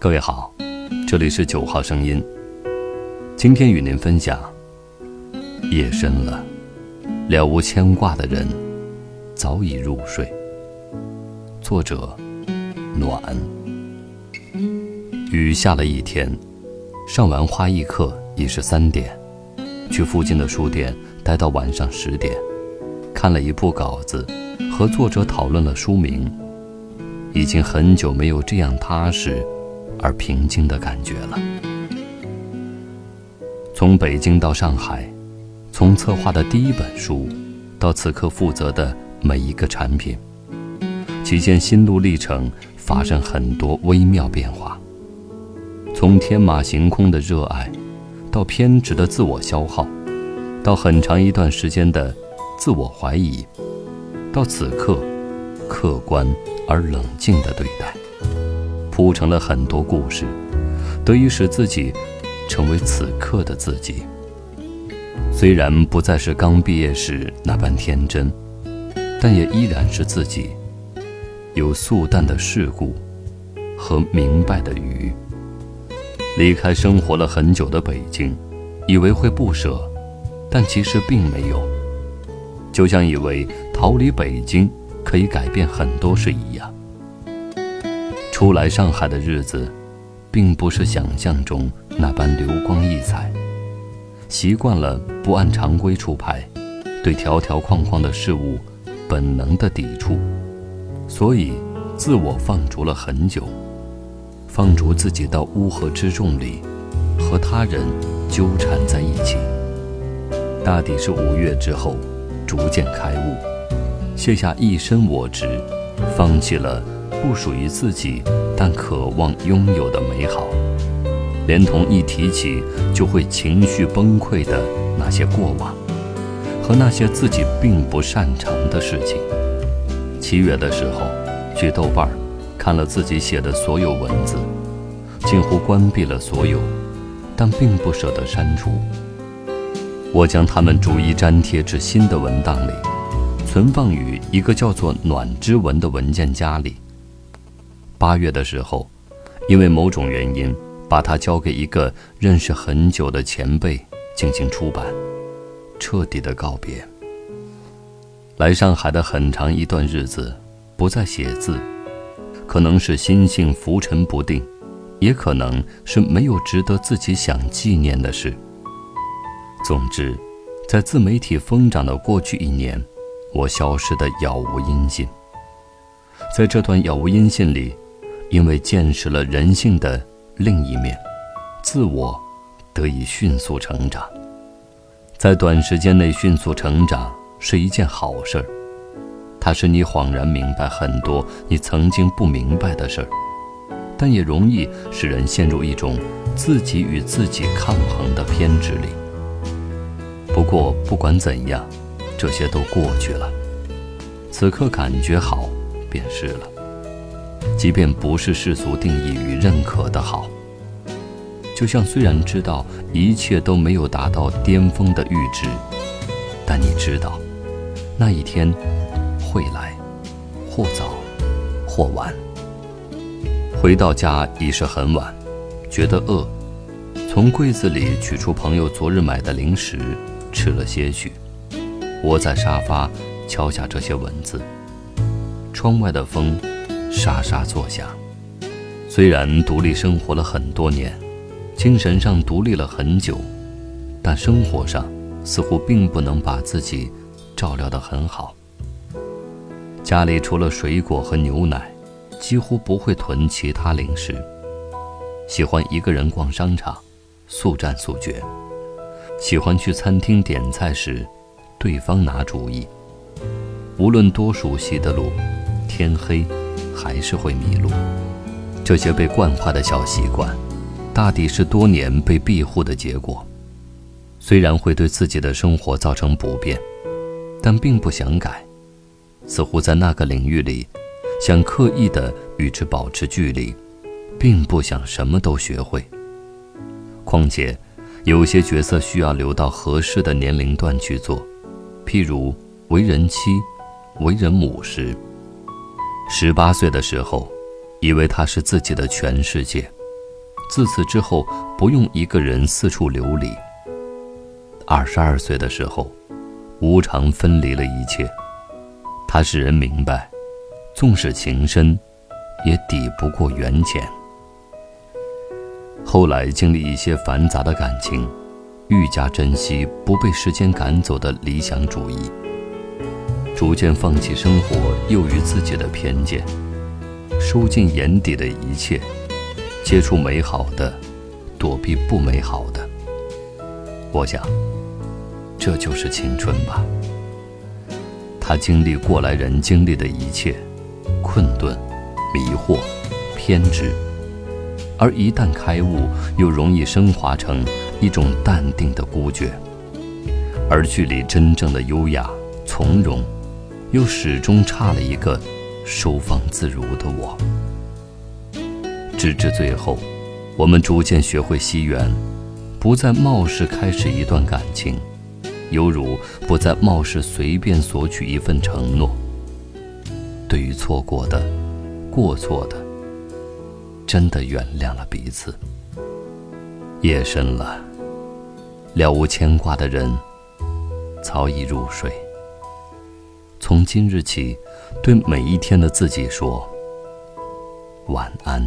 各位好，这里是九号声音。今天与您分享：夜深了，了无牵挂的人早已入睡。作者：暖。雨下了一天，上完花艺课已是三点，去附近的书店待到晚上十点，看了一部稿子，和作者讨论了书名。已经很久没有这样踏实而平静的感觉了。从北京到上海，从策划的第一本书，到此刻负责的每一个产品，期间心路历程发生很多微妙变化。从天马行空的热爱，到偏执的自我消耗，到很长一段时间的自我怀疑，到此刻。客观而冷静的对待，铺成了很多故事，得以使自己成为此刻的自己。虽然不再是刚毕业时那般天真，但也依然是自己，有素淡的世故和明白的愚。离开生活了很久的北京，以为会不舍，但其实并没有，就像以为逃离北京。可以改变很多事一样。初来上海的日子，并不是想象中那般流光溢彩。习惯了不按常规出牌，对条条框框的事物本能的抵触，所以自我放逐了很久，放逐自己到乌合之众里，和他人纠缠在一起。大抵是五月之后，逐渐开悟。卸下一身我执，放弃了不属于自己但渴望拥有的美好，连同一提起就会情绪崩溃的那些过往，和那些自己并不擅长的事情。七月的时候，去豆瓣看了自己写的所有文字，近乎关闭了所有，但并不舍得删除。我将它们逐一粘贴至新的文档里。存放于一个叫做“暖之文”的文件夹里。八月的时候，因为某种原因，把它交给一个认识很久的前辈进行出版，彻底的告别。来上海的很长一段日子，不再写字，可能是心性浮沉不定，也可能是没有值得自己想纪念的事。总之，在自媒体疯长的过去一年。我消失的杳无音信。在这段杳无音信里，因为见识了人性的另一面，自我得以迅速成长。在短时间内迅速成长是一件好事儿，它使你恍然明白很多你曾经不明白的事儿，但也容易使人陷入一种自己与自己抗衡的偏执里。不过，不管怎样。这些都过去了，此刻感觉好便是了。即便不是世俗定义与认可的好，就像虽然知道一切都没有达到巅峰的阈值，但你知道，那一天会来，或早，或晚。回到家已是很晚，觉得饿，从柜子里取出朋友昨日买的零食，吃了些许。窝在沙发，敲下这些文字。窗外的风沙沙作响。虽然独立生活了很多年，精神上独立了很久，但生活上似乎并不能把自己照料得很好。家里除了水果和牛奶，几乎不会囤其他零食。喜欢一个人逛商场，速战速决。喜欢去餐厅点菜时。对方拿主意，无论多熟悉的路，天黑还是会迷路。这些被惯坏的小习惯，大抵是多年被庇护的结果。虽然会对自己的生活造成不便，但并不想改。似乎在那个领域里，想刻意的与之保持距离，并不想什么都学会。况且，有些角色需要留到合适的年龄段去做。譬如为人妻、为人母时，十八岁的时候，以为他是自己的全世界，自此之后不用一个人四处流离。二十二岁的时候，无常分离了一切，他使人明白，纵使情深，也抵不过缘浅。后来经历一些繁杂的感情，愈加珍惜不被时间赶走的理想主义，逐渐放弃生活囿于自己的偏见，收进眼底的一切，接触美好的，躲避不美好的。我想，这就是青春吧。他经历过来人经历的一切，困顿、迷惑、偏执。而一旦开悟，又容易升华成一种淡定的孤绝，而距离真正的优雅从容，又始终差了一个收放自如的我。直至最后，我们逐渐学会惜缘，不再冒失开始一段感情，犹如不再冒失随便索取一份承诺。对于错过的、过错的。真的原谅了彼此。夜深了，了无牵挂的人早已入睡。从今日起，对每一天的自己说晚安。